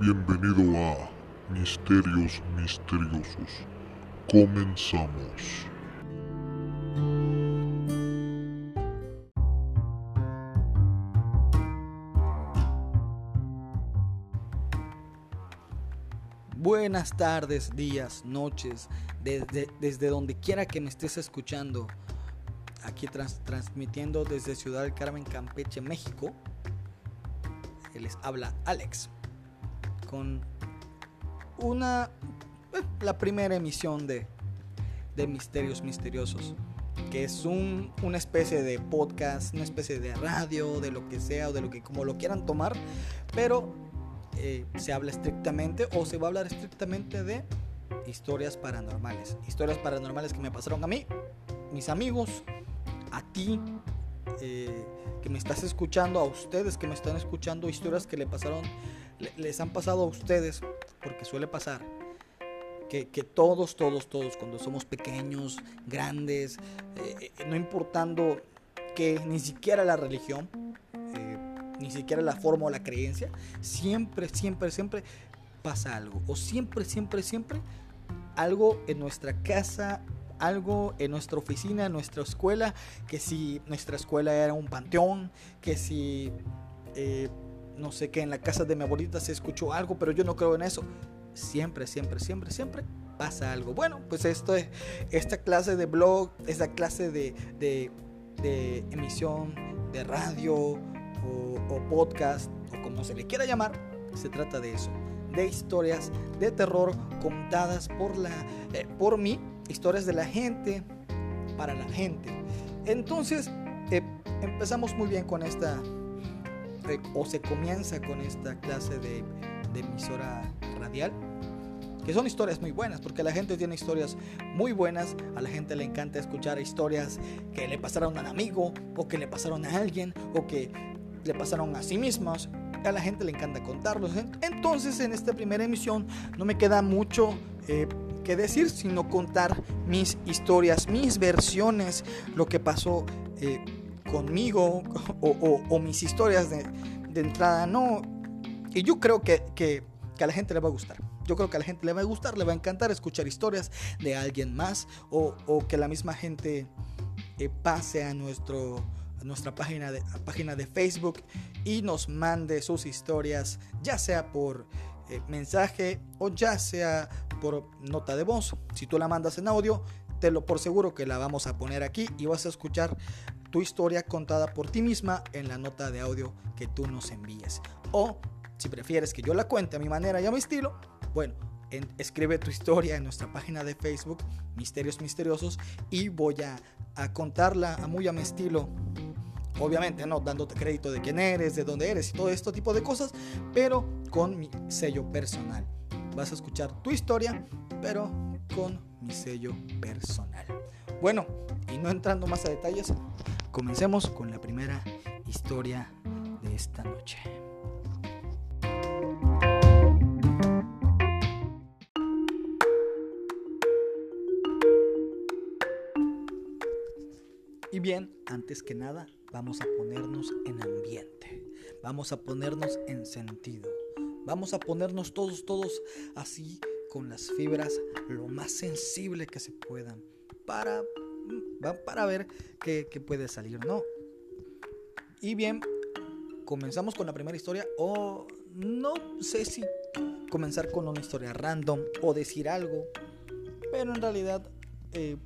Bienvenido a Misterios Misteriosos. Comenzamos. Buenas tardes, días, noches, desde, desde donde quiera que me estés escuchando. Aquí trans- transmitiendo desde Ciudad del Carmen, Campeche, México. Les habla Alex con una eh, la primera emisión de, de Misterios Misteriosos, que es un, una especie de podcast, una especie de radio, de lo que sea o de lo que como lo quieran tomar, pero eh, se habla estrictamente o se va a hablar estrictamente de historias paranormales. Historias paranormales que me pasaron a mí, mis amigos, a ti, eh, que me estás escuchando, a ustedes que me están escuchando, historias que le pasaron, les han pasado a ustedes, porque suele pasar. Que, que todos, todos, todos, cuando somos pequeños, grandes, eh, no importando que ni siquiera la religión, eh, ni siquiera la forma o la creencia, siempre, siempre, siempre pasa algo. O siempre, siempre, siempre algo en nuestra casa, algo en nuestra oficina, en nuestra escuela, que si nuestra escuela era un panteón, que si, eh, no sé, que en la casa de mi abuelita se escuchó algo, pero yo no creo en eso. Siempre, siempre, siempre, siempre pasa algo. Bueno, pues esto es, esta clase de blog, esta clase de, de, emisión de radio o, o podcast, o como se le quiera llamar, se trata de eso de historias de terror contadas por la eh, por mí historias de la gente para la gente entonces eh, empezamos muy bien con esta o se comienza con esta clase de, de emisora radial que son historias muy buenas porque la gente tiene historias muy buenas a la gente le encanta escuchar historias que le pasaron a un amigo o que le pasaron a alguien o que le pasaron a sí mismos a la gente le encanta contarlos. Entonces, en esta primera emisión no me queda mucho eh, que decir, sino contar mis historias, mis versiones, lo que pasó eh, conmigo o, mis historias de, entrada. No, y yo creo que, que- a la gente le va a gustar. Yo creo que a la gente le va a gustar, le va a encantar escuchar historias de alguien más o, que la misma gente eh, pase a nuestro nuestra página de, página de Facebook y nos mande sus historias, ya sea por eh, mensaje o ya sea por nota de voz. Si tú la mandas en audio, te lo por seguro que la vamos a poner aquí y vas a escuchar tu historia contada por ti misma en la nota de audio que tú nos envíes. O si prefieres que yo la cuente a mi manera y a mi estilo, bueno, en- escribe tu historia en nuestra página de Facebook, Misterios Misteriosos, y voy a, a contarla a muy a mi estilo. Obviamente, no dándote crédito de quién eres, de dónde eres y todo este tipo de cosas, pero con mi sello personal. Vas a escuchar tu historia, pero con mi sello personal. Bueno, y no entrando más a detalles, comencemos con la primera historia de esta noche. Y bien, antes que nada, vamos a ponernos en ambiente. Vamos a ponernos en sentido. Vamos a ponernos todos, todos así con las fibras lo más sensible que se puedan para, mm, va- para ver qué, puede salir, ¿no? Y bien, comenzamos con la primera historia o no sé si comenzar con una historia random o decir algo, pero en realidad eh,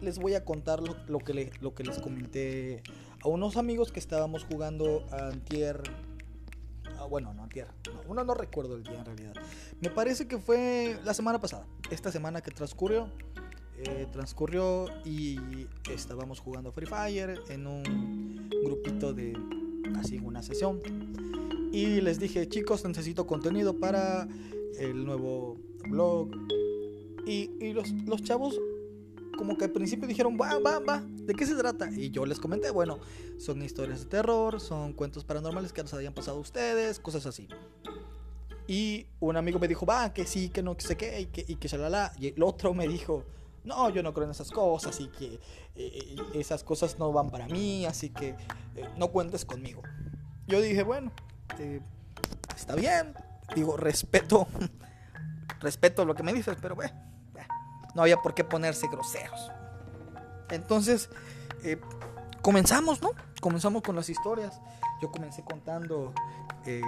les voy a contar lo, que le- les comenté a unos amigos que estábamos jugando a antier. ah, bueno, no antier. No, uno no recuerdo el día en realidad. Me parece que fue la semana pasada. Esta semana que transcurrió. Eh, transcurrió y estábamos jugando Free Fire en un grupito de así una sesión. Y les dije, chicos, necesito contenido para el nuevo blog. Y, y los, los chavos como que al principio dijeron, va, va, va, ¿de qué se trata? Y yo les comenté, bueno, son historias de terror, son cuentos paranormales que nos habían pasado a ustedes, cosas así. Y un amigo me dijo, va, que sí, que no, que sé qué, y que, y que shalala. Y el otro me dijo, no, yo no creo en esas cosas, y que eh, esas cosas no van para mí, así que eh, no cuentes conmigo. Yo dije, bueno, eh, está bien, digo, respeto, respeto lo que me dices, pero bueno, no había por qué ponerse groseros. Entonces, eh, comenzamos, ¿no? Comenzamos con las historias. Yo comencé contando, eh,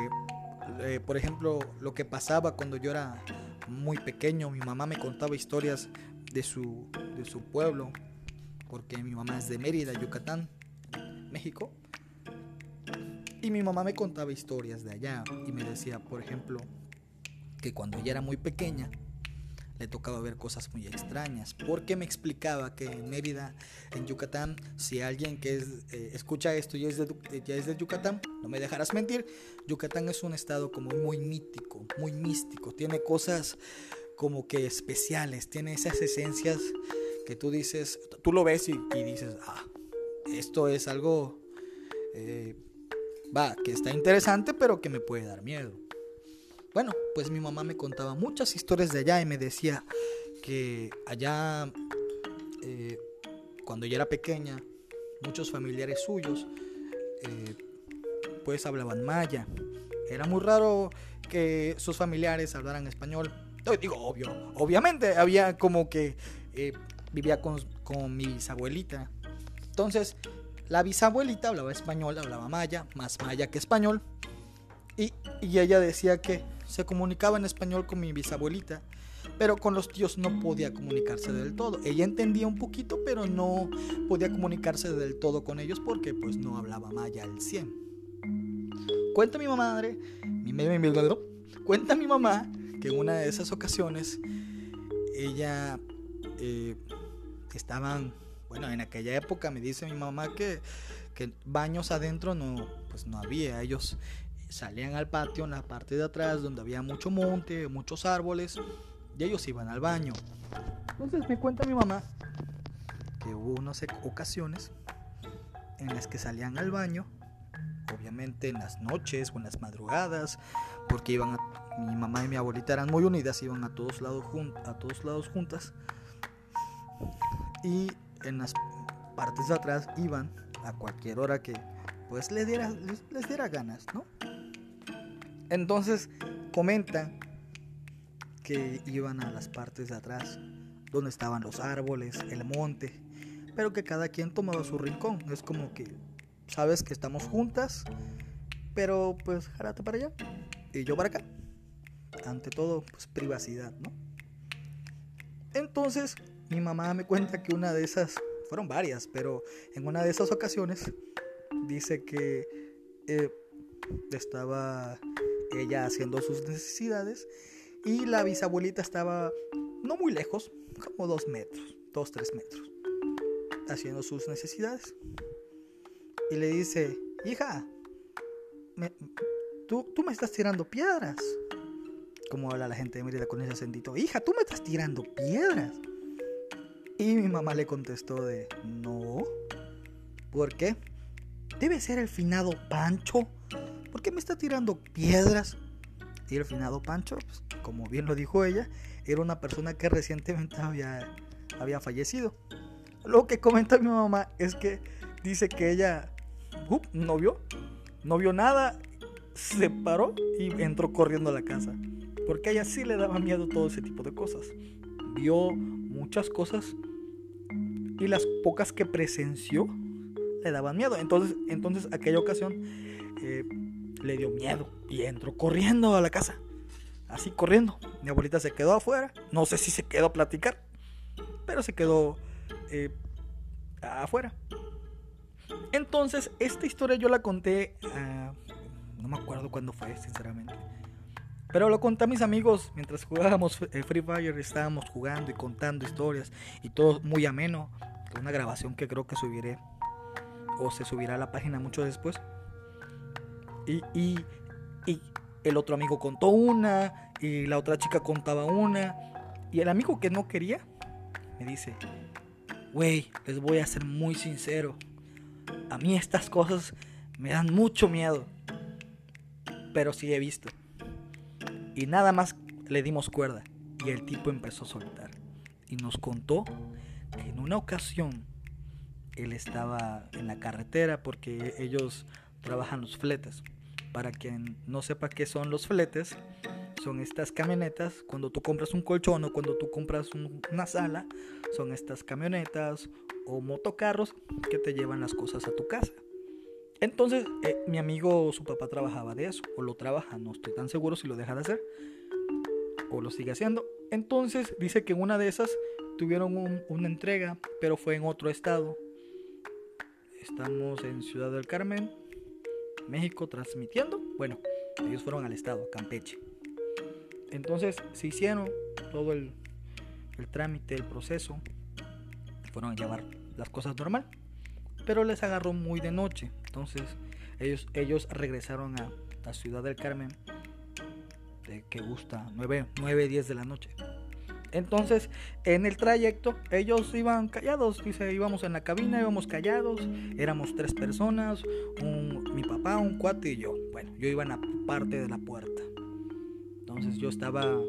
eh, por ejemplo, lo que pasaba cuando yo era muy pequeño. Mi mamá me contaba historias de su, de su pueblo, porque mi mamá es de Mérida, Yucatán, México. Y mi mamá me contaba historias de allá y me decía, por ejemplo, que cuando ella era muy pequeña, le tocaba ver cosas muy extrañas, porque me explicaba que en Mérida, en Yucatán, si alguien que eh, escucha esto y es de, ya es de Yucatán, no me dejarás mentir, Yucatán es un estado como muy mítico, muy místico, tiene cosas como que especiales, tiene esas esencias que tú dices, tú lo ves y, dices, ah, esto es algo, eh, va, que está interesante, pero que me puede dar miedo. Bueno, pues mi mamá me contaba muchas historias de allá y me decía que allá, eh, cuando ella era pequeña, muchos familiares suyos, eh, pues hablaban maya. Era muy raro que sus familiares hablaran español. Digo, obvio, obviamente había como que eh, vivía con, con mi bisabuelita. Entonces, la bisabuelita hablaba español, hablaba maya, más maya que español. Y, y ella decía que se comunicaba en español con mi bisabuelita, pero con los tíos no podía comunicarse del todo. Ella entendía un poquito, pero no podía comunicarse del todo con ellos porque pues no hablaba maya al 100. Cuenta mi mi, mi, mi, cuenta mi mamá que en una de esas ocasiones ella eh, estaban, bueno, en aquella época me dice mi mamá que, que baños adentro no, pues no había. Ellos salían al patio en la parte de atrás donde había mucho monte, muchos árboles, y ellos iban al baño. Entonces me cuenta mi mamá que hubo unas ocasiones en las que salían al baño, obviamente en las noches o en las madrugadas, porque iban mi mamá y mi abuelita eran muy unidas, iban a todos lados a todos lados juntas. Y en las partes de atrás iban a cualquier hora que pues les diera, les diera ganas, ¿no? Entonces comentan que iban a las partes de atrás, donde estaban los árboles, el monte, pero que cada quien tomaba su rincón. Es como que, sabes que estamos juntas, pero pues járate para allá y yo para acá. Ante todo, pues privacidad, ¿no? Entonces, mi mamá me cuenta que una de esas, fueron varias, pero en una de esas ocasiones, dice que eh, estaba ella haciendo sus necesidades y la bisabuelita estaba no muy lejos, como dos metros, dos, tres metros, haciendo sus necesidades. Y le dice, hija, tú, tú me estás tirando piedras. Como habla la gente de Mérida con ese acentito, hija, tú me estás tirando piedras. Y mi mamá le contestó de, no, ¿por qué? Debe ser el finado Pancho ¿por qué me está tirando piedras? Y el finado Pancho, pues, como bien lo dijo ella, era una persona que recientemente había, había fallecido. Lo que comenta mi mamá es que dice que ella no vio, no vio nada, se paró y entró corriendo a la casa. Porque a ella sí le daba miedo todo ese tipo de cosas. Vio muchas cosas y las pocas que presenció le daban miedo. Entonces, entonces aquella ocasión eh, le dio miedo y entró corriendo a la casa. Así corriendo. Mi abuelita se quedó afuera. No sé si se quedó a platicar, pero se quedó eh, afuera. Entonces, esta historia yo la conté, ah, no me acuerdo cuándo fue, sinceramente. Pero lo conté a mis amigos mientras jugábamos eh, Free Fire, estábamos jugando y contando historias y todo muy ameno. Una grabación que creo que subiré o se subirá a la página mucho después. Y, el otro amigo contó una, y la otra chica contaba una, y el amigo que no quería me dice, güey, les voy a ser muy sincero, a mí estas cosas me dan mucho miedo, pero sí he visto. Y nada más le dimos cuerda y el tipo empezó a soltar. Y nos contó que en una ocasión él estaba en la carretera porque ellos trabajan los fletes. Para quien no sepa qué son los fletes, son estas camionetas, cuando tú compras un colchón o cuando tú compras una sala, son estas camionetas o motocarros que te llevan las cosas a tu casa. Entonces, eh, mi amigo, su papá trabajaba de eso, o lo trabaja, no estoy tan seguro si lo deja de hacer, o lo sigue haciendo. Entonces, dice que una de esas tuvieron una entrega, pero fue en otro estado. Estamos en Ciudad del Carmen, México, transmitiendo. Bueno, ellos fueron al estado, Campeche. Entonces se hicieron todo el, trámite, el proceso. Fueron a llevar las cosas normal. Pero les agarró muy de noche. Entonces ellos, ellos regresaron a la ciudad del Carmen. De que gusta, 9, 9, 10 de la noche. Entonces, en el trayecto, ellos iban callados. Dice, íbamos en la cabina, íbamos callados. Éramos tres personas: mi papá, un cuate y yo. Bueno, yo iba en la parte de la puerta. Entonces yo estaba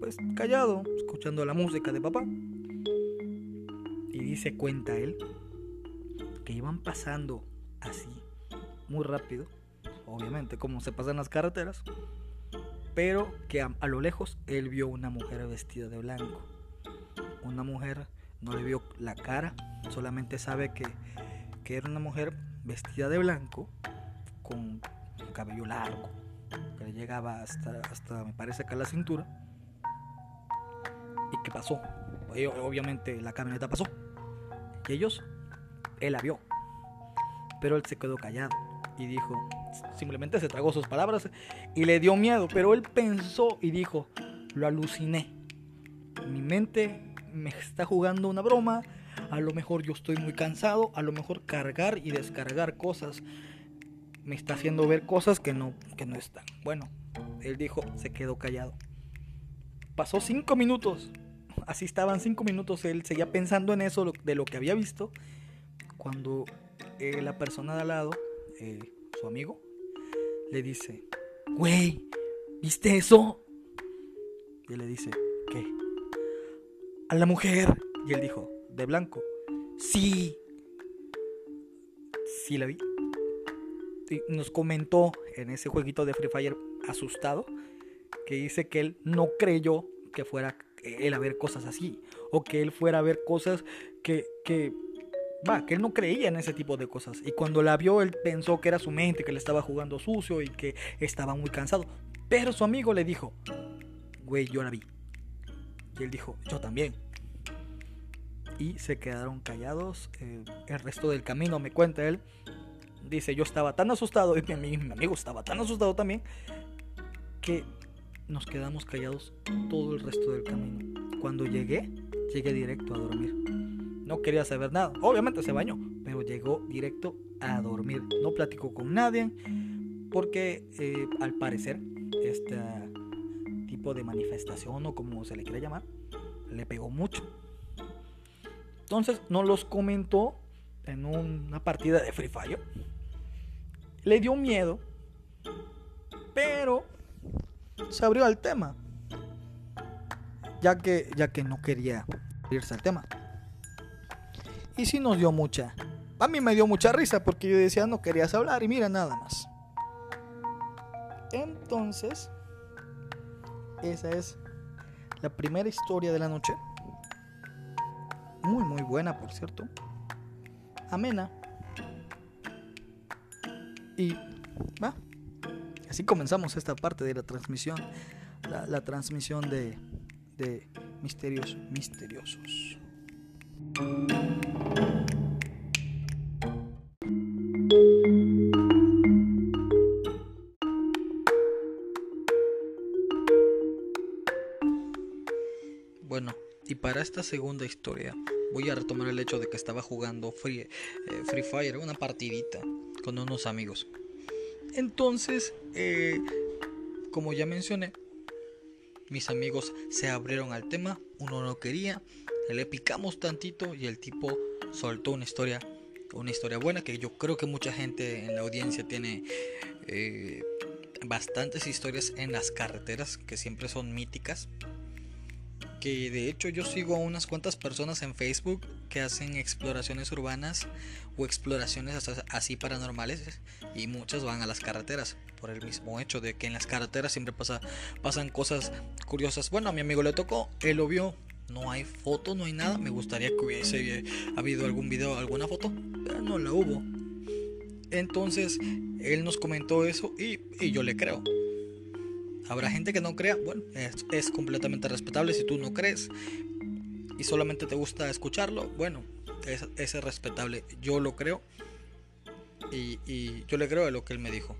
pues callado, escuchando la música de papá. Y dice cuenta él que iban pasando así, muy rápido, obviamente como se pasan las carreteras, pero que a, lo lejos él vio una mujer vestida de blanco. Una mujer, no le vio la cara, solamente sabe que, que era una mujer vestida de blanco, con cabello largo, que le llegaba hasta, hasta me parece que a la cintura. ¿Y qué pasó? Obviamente la camioneta pasó. Y ellos, él la vio. Pero él se quedó callado y dijo, simplemente se tragó sus palabras y le dio miedo. Pero él pensó y dijo, lo aluciné. Mi mente me está jugando una broma. A lo mejor yo estoy muy cansado. A lo mejor cargar y descargar cosas me está haciendo ver cosas que no, que no están. Bueno, él dijo, se quedó callado. Pasó cinco minutos. Así estaban cinco minutos. Él seguía pensando en eso, de lo que había visto. Cuando eh, la persona de al lado, eh, su amigo, le dice, güey, ¿viste eso? Y él le dice, ¿qué? A la mujer. Y él dijo, de blanco. Sí. Sí la vi nos comentó en ese jueguito de Free Fire asustado que dice que él no creyó que fuera él a ver cosas así o que él fuera a ver cosas que, que va, que él no creía en ese tipo de cosas y cuando la vio él pensó que era su mente, que le estaba jugando sucio y que estaba muy cansado, pero su amigo le dijo, güey, yo la vi. Y él dijo, yo también. Y se quedaron callados. Eh, el resto del camino, me cuenta él, Dice, yo estaba tan asustado, y mi, amigo estaba tan asustado también, que nos quedamos callados todo el resto del camino. Cuando llegué, llegué directo a dormir. No quería saber nada. Obviamente se bañó, pero llegó directo a dormir. No platicó con nadie, porque eh, al parecer este tipo de manifestación o como se le quiera llamar, le pegó mucho. Entonces nos los comentó en una partida de Free Fire le dio miedo, pero se abrió al tema, ya que, ya que no quería irse al tema. Y sí nos dio mucha, a mí me dio mucha risa porque yo decía no querías hablar y mira nada más. Entonces, esa es la primera historia de la noche. Muy, muy buena, por cierto. Amena. Y va. Así comenzamos esta parte de la transmisión. La, transmisión de, de misterios misteriosos. Esta segunda historia voy a retomar el hecho de que estaba jugando Free, eh, Free Fire, una partidita con unos amigos. Entonces, eh, como ya mencioné, mis amigos se abrieron al tema, uno no quería, le picamos tantito y el tipo soltó una historia, una historia buena que yo creo que mucha gente en la audiencia tiene eh, bastantes historias en las carreteras que siempre son míticas. Que de hecho yo sigo a unas cuantas personas en Facebook que hacen exploraciones urbanas o exploraciones así paranormales y muchas van a las carreteras por el mismo hecho de que en las carreteras siempre pasa, pasan cosas curiosas. Bueno, a mi amigo le tocó, él lo vio, no hay foto, no hay nada. Me gustaría que hubiese habido algún video, alguna foto, pero no la hubo. Entonces, él nos comentó eso y, y yo le creo. Habrá gente que no crea, bueno, es, completamente respetable si tú no crees y solamente te gusta escucharlo, bueno, es, es respetable. Yo lo creo y, y, yo le creo a lo que él me dijo.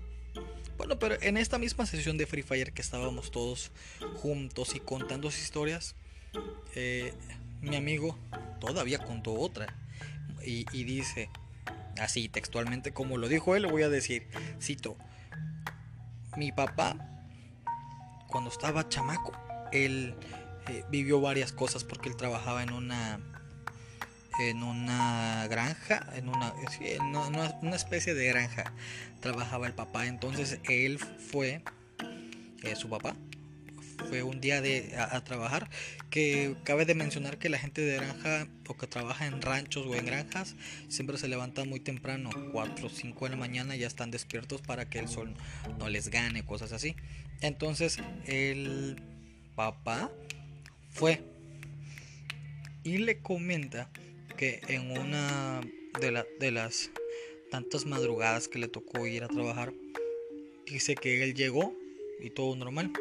Bueno, pero en esta misma sesión de Free Fire que estábamos todos juntos y contando historias, eh, mi amigo todavía contó otra y, y dice, así textualmente como lo dijo él, lo voy a decir, cito, mi papá cuando estaba chamaco, él eh, vivió varias cosas porque él trabajaba en una en una granja, en una, en una, especie de granja, trabajaba el papá. Entonces él fue, eh, su papá, fue un día de, a, trabajar. Que cabe de mencionar que la gente de granja o que trabaja en ranchos o en granjas siempre se levanta muy temprano, 4 o 5 de la mañana, ya están despiertos para que el sol no les gane, cosas así. Entonces el papá fue y le comenta que en una de, de las tantas madrugadas que le tocó ir a trabajar, dice que él llegó y todo normal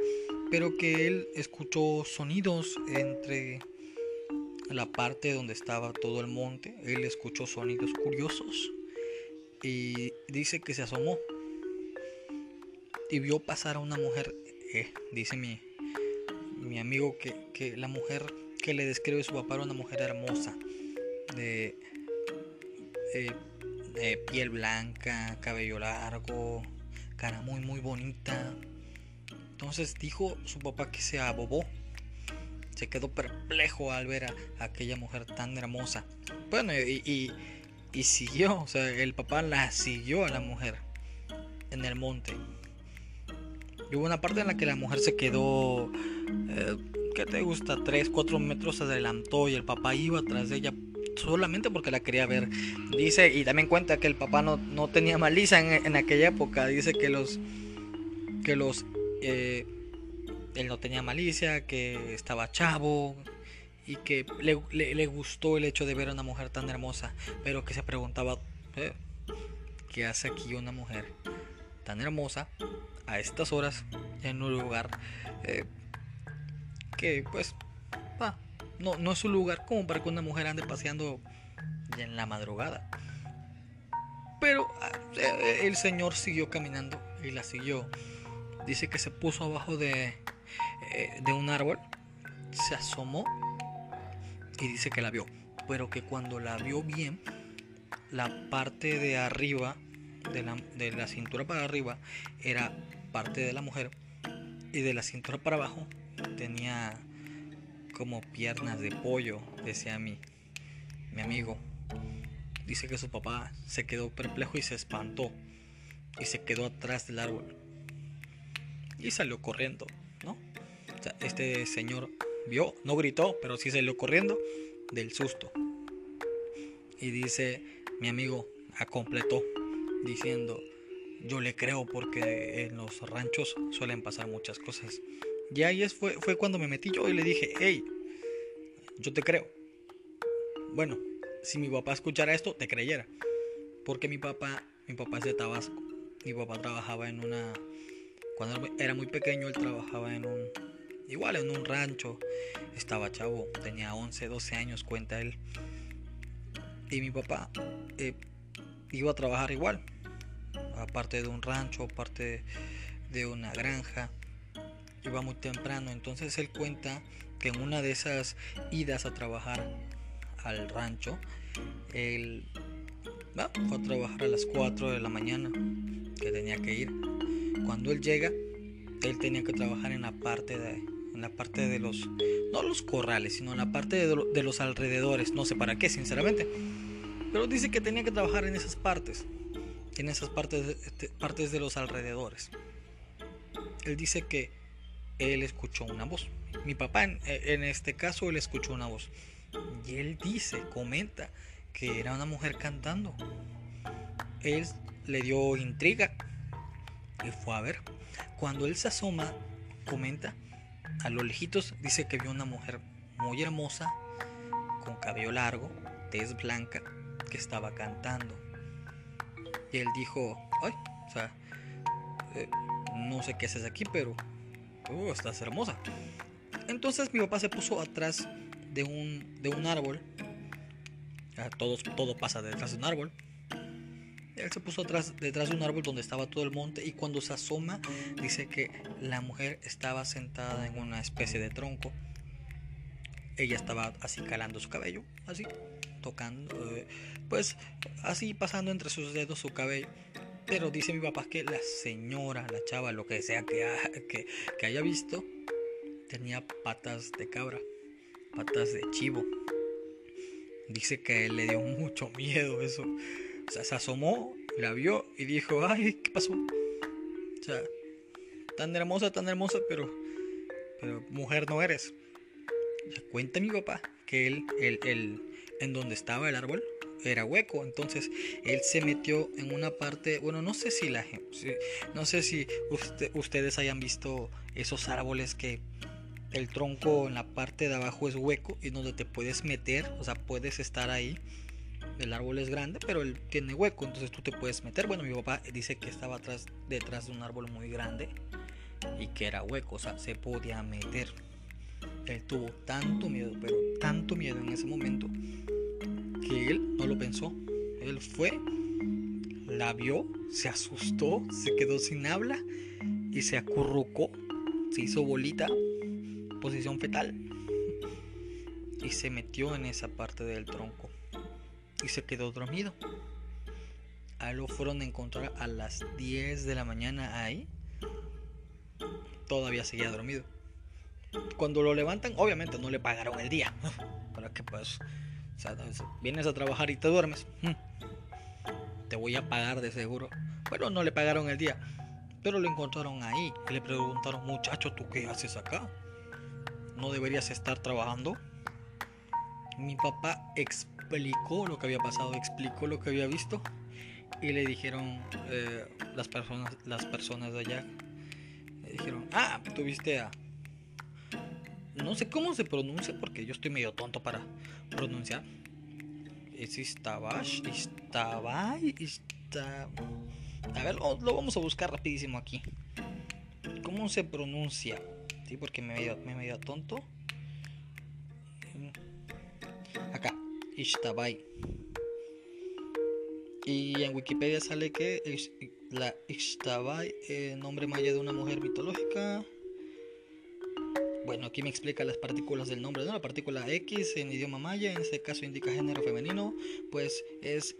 pero que él escuchó sonidos entre la parte donde estaba todo el monte. Él escuchó sonidos curiosos y dice que se asomó y vio pasar a una mujer. Eh, dice mi, mi amigo que, la mujer que le describe su papá era una mujer hermosa, de, de piel blanca, cabello largo, cara muy muy bonita entonces dijo su papá que se abobó. Se quedó perplejo al ver a, aquella mujer tan hermosa. Bueno, y, siguió, o sea, el papá la siguió a la mujer en el monte. Y hubo una parte en la que la mujer se quedó, eh, ¿qué te gusta? 3, 4 metros adelantó y el papá iba atrás de ella solamente porque la quería ver. Dice, y también cuenta que el papá no, no tenía malicia en, en, aquella época. Dice que los, que los eh, él no tenía malicia, que estaba chavo y que le, gustó el hecho de ver a una mujer tan hermosa, pero que se preguntaba, eh, ¿qué hace aquí una mujer tan hermosa a estas horas en un lugar eh, que pues no, no es un lugar como para que una mujer ande paseando en la madrugada? Pero ah, el señor siguió caminando y la siguió dice que se puso abajo de, eh, de un árbol, se asomó y dice que la vio. Pero que cuando la vio bien, la parte de arriba, de la, de la cintura para arriba, era parte de la mujer. Y de la cintura para abajo tenía como piernas de pollo, decía mi, mi amigo. Dice que su papá se quedó perplejo y se espantó y se quedó atrás del árbol y salió corriendo, ¿no? Este señor vio, no gritó, pero sí salió corriendo del susto. Y dice, mi amigo completó diciendo, yo le creo porque en los ranchos suelen pasar muchas cosas. Y ahí fue, fue cuando me metí yo y le dije, hey, yo te creo. Bueno, si mi papá escuchara esto, te creyera. Porque mi papá, mi papá es de Tabasco. Mi papá trabajaba en una cuando era muy pequeño él trabajaba en un, igual en un rancho, estaba chavo, tenía 11, 12 años, cuenta él. Y mi papá eh, iba a trabajar igual, aparte de un rancho, aparte de una granja, iba muy temprano. Entonces él cuenta que en una de esas idas a trabajar al rancho, él fue a trabajar a las 4 de la mañana, que tenía que ir cuando él llega, él tenía que trabajar en la parte de, en la parte de los, no los corrales, sino en la parte de, los alrededores. No sé para qué, sinceramente. Pero dice que tenía que trabajar en esas partes, en esas partes, partes de los alrededores. Él dice que él escuchó una voz. Mi papá, en, en este caso, él escuchó una voz. Y él dice, comenta, que era una mujer cantando. Él le dio intriga y fue a ver. Cuando él se asoma, comenta, a lo lejitos dice que vio una mujer muy hermosa, con cabello largo, tez blanca, que estaba cantando. Y él dijo, ay, o sea, eh, no sé qué haces aquí, pero uh, estás hermosa. Entonces mi papá se puso atrás de un, de un árbol. Todo, todo pasa detrás de un árbol. Él se puso atrás, detrás de un árbol donde estaba todo el monte y cuando se asoma dice que la mujer estaba sentada en una especie de tronco. Ella estaba así calando su cabello, así, tocando, eh, pues así pasando entre sus dedos su cabello. Pero dice mi papá que la señora, la chava, lo que sea que, haya visto, tenía patas de cabra, patas de chivo. Dice que le dio mucho miedo eso. O sea, se asomó, la vio y dijo, ay, ¿qué pasó? O sea, tan hermosa, tan hermosa, pero, pero mujer no eres. cuenta mi papá que él, él, él, en donde estaba el árbol, era hueco. Entonces él se metió en una parte, bueno, no sé si la no sé si ustedes hayan visto esos árboles que el tronco en la parte de abajo es hueco y donde te puedes meter, o sea, puedes estar ahí. El árbol es grande, pero él tiene hueco, entonces tú te puedes meter. Bueno, mi papá dice que estaba atrás, detrás de un árbol muy grande y que era hueco, o sea, se podía meter. Él tuvo tanto miedo, pero tanto miedo en ese momento, él no lo pensó. Él fue, la vio, se asustó, se quedó sin habla y se acurrucó, se hizo bolita, posición fetal, y se metió en esa parte del tronco y se quedó dormido. A lo fueron a encontrar a las 10 de la mañana ahí. Todavía seguía dormido. Cuando lo levantan, obviamente no le pagaron el día. Para que pues vienes a trabajar y te duermes. Hmm. Te voy a pagar de seguro. Pero no le pagaron el día. Pero lo encontraron ahí le preguntaron, muchacho, ¿tú qué haces acá? ¿No deberías estar trabajando? Mi papá explicó lo que había pasado, explicó lo que había visto y le dijeron eh, las personas, las personas de allá, le dijeron, ah, tuviste a no sé cómo se pronuncia porque yo estoy medio tonto para pronunciar. Es Istabash, Istabay, Ista... A ver, lo, vamos a buscar rapidísimo aquí. ¿Cómo se pronuncia? Sí, porque me medio, me medio tonto. Acá, Ishtabay. Y en Wikipedia sale que la Ishtabay, eh, nombre maya de una mujer mitológica. Bueno, aquí me explica las partículas del nombre, ¿no? La partícula X en idioma maya, en este caso indica género femenino, pues es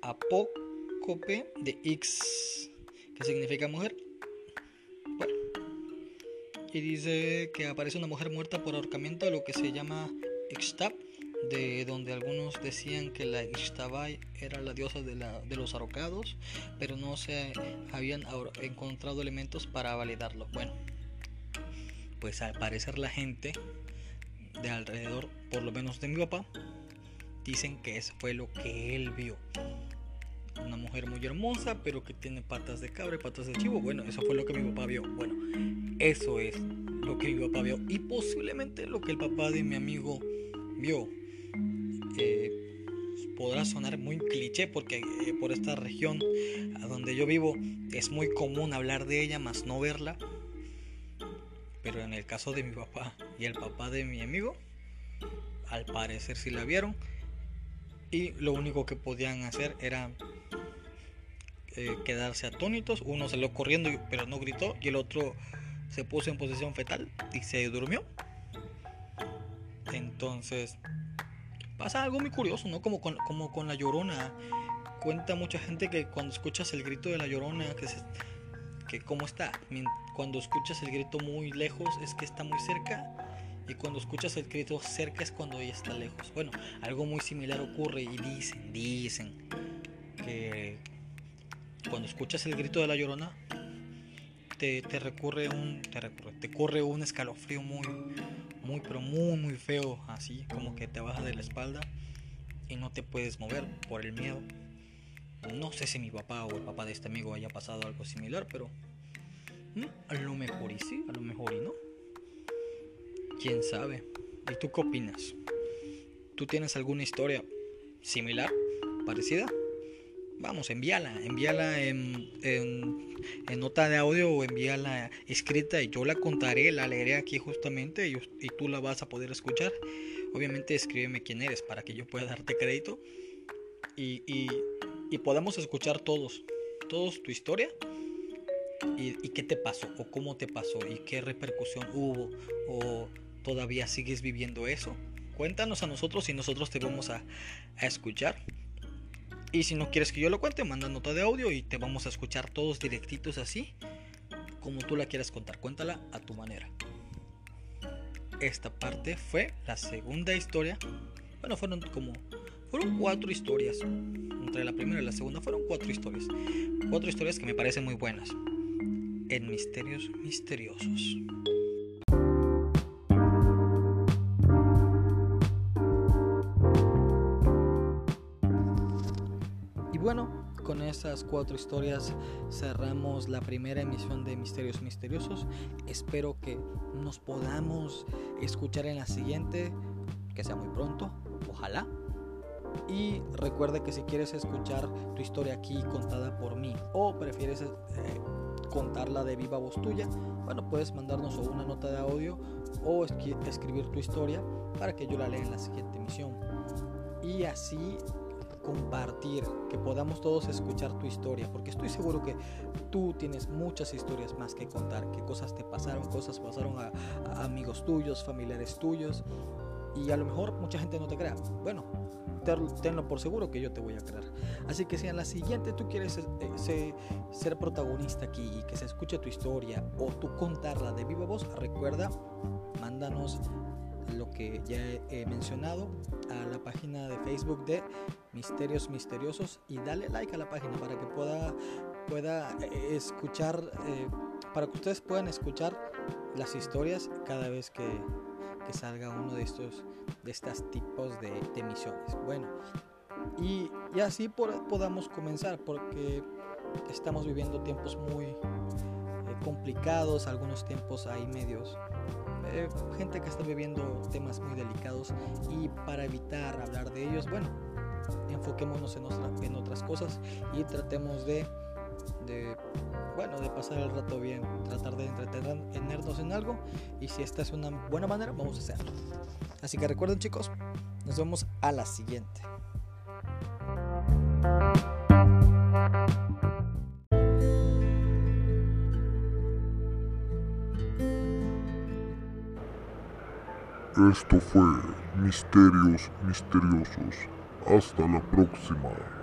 apócope de X, que significa mujer. Bueno, y dice que aparece una mujer muerta por ahorcamiento, lo que se llama Ixtab, de donde algunos decían que la Ixtabai era la diosa de, de los ahorcados, pero no se habían encontrado elementos para validarlo. Bueno pues al parecer la gente de alrededor, por lo menos de mi papá, dicen que eso fue lo que él vio. Una mujer muy hermosa, pero que tiene patas de cabra patas de chivo. Bueno, eso fue lo que mi papá vio. Bueno, eso es lo que mi papá vio. Y posiblemente lo que el papá de mi amigo vio. Eh, podrá sonar muy cliché porque eh, por esta región a donde yo vivo es muy común hablar de ella, más no verla. Pero en el caso de mi papá y el papá de mi amigo, al parecer sí la vieron. Y lo único que podían hacer era eh, quedarse atónitos. Uno salió corriendo pero no gritó y el otro se puso en posición fetal y se durmió. Entonces pasa algo muy curioso, ¿no? Como con, como con la llorona. Cuenta mucha gente que cuando escuchas el grito de la llorona, que, se, que cómo está, cuando escuchas el grito muy lejos es que está muy cerca y cuando escuchas el grito cerca es cuando ella está lejos. Bueno, algo muy similar ocurre y dicen, dicen que cuando escuchas el grito de la llorona te, te recurre un te, recurre, te corre un escalofrío muy muy pero muy muy feo así como que te baja de la espalda y no te puedes mover por el miedo no sé si mi papá o el papá de este amigo haya pasado algo similar pero mm, a lo mejor y sí a lo mejor y no. Quién sabe y tú qué opinas tú tienes alguna historia similar parecida vamos, envíala, envíala en, en, nota de audio o envíala escrita y yo la contaré, la leeré aquí justamente y, y, tú la vas a poder escuchar. Obviamente escríbeme quién eres para que yo pueda darte crédito. Y, y podamos escuchar todos, todos tu historia y, y qué te pasó o cómo te pasó y qué repercusión hubo o todavía sigues viviendo eso. Cuéntanos a nosotros y nosotros te vamos a, a escuchar. Y si no quieres que yo lo cuente, manda nota de audio y te vamos a escuchar todos directitos así, como tú la quieras contar. Cuéntala a tu manera. Esta parte fue la segunda historia. Bueno, fueron como. Fueron cuatro historias. Entre la primera y la segunda fueron cuatro historias. Cuatro historias que me parecen muy buenas. En misterios misteriosos. bueno, con estas cuatro historias cerramos la primera emisión de Misterios Misteriosos. Espero que nos podamos escuchar en la siguiente, que sea muy pronto, ojalá. Y recuerda que si quieres escuchar tu historia aquí contada por mí o prefieres eh, contarla de viva voz tuya, bueno, puedes mandarnos una nota de audio o escribir tu historia para que yo la lea en la siguiente emisión. Y así compartir, que podamos todos escuchar tu historia, porque estoy seguro que tú tienes muchas historias más que contar, que cosas te pasaron, cosas pasaron a, amigos tuyos, familiares tuyos, y a lo mejor mucha gente no te crea. Bueno, tenlo por seguro que yo te voy a creer. Así que si en la siguiente tú quieres eh, ser protagonista aquí y que se escuche tu historia o tú contarla de viva voz, recuerda, mándanos lo que ya he mencionado a la página de Facebook de Misterios Misteriosos y dale like a la página para que pueda, pueda eh, escuchar, eh, para que ustedes puedan escuchar las historias cada vez que, que salga uno de estos de estos tipos de, de emisiones. Bueno, y, y así podamos comenzar porque estamos viviendo tiempos muy eh, complicados, algunos tiempos ahí medios eh, gente que está viviendo temas muy delicados y para evitar hablar de ellos, bueno, enfoquémonos en, en otras cosas y tratemos de, de, bueno, de pasar el rato bien, tratar de entretenernos en algo y si esta es una buena manera, vamos a hacerlo. Así que recuerden chicos, nos vemos a la siguiente. Esto fue Misterios Misteriosos. Hasta la próxima.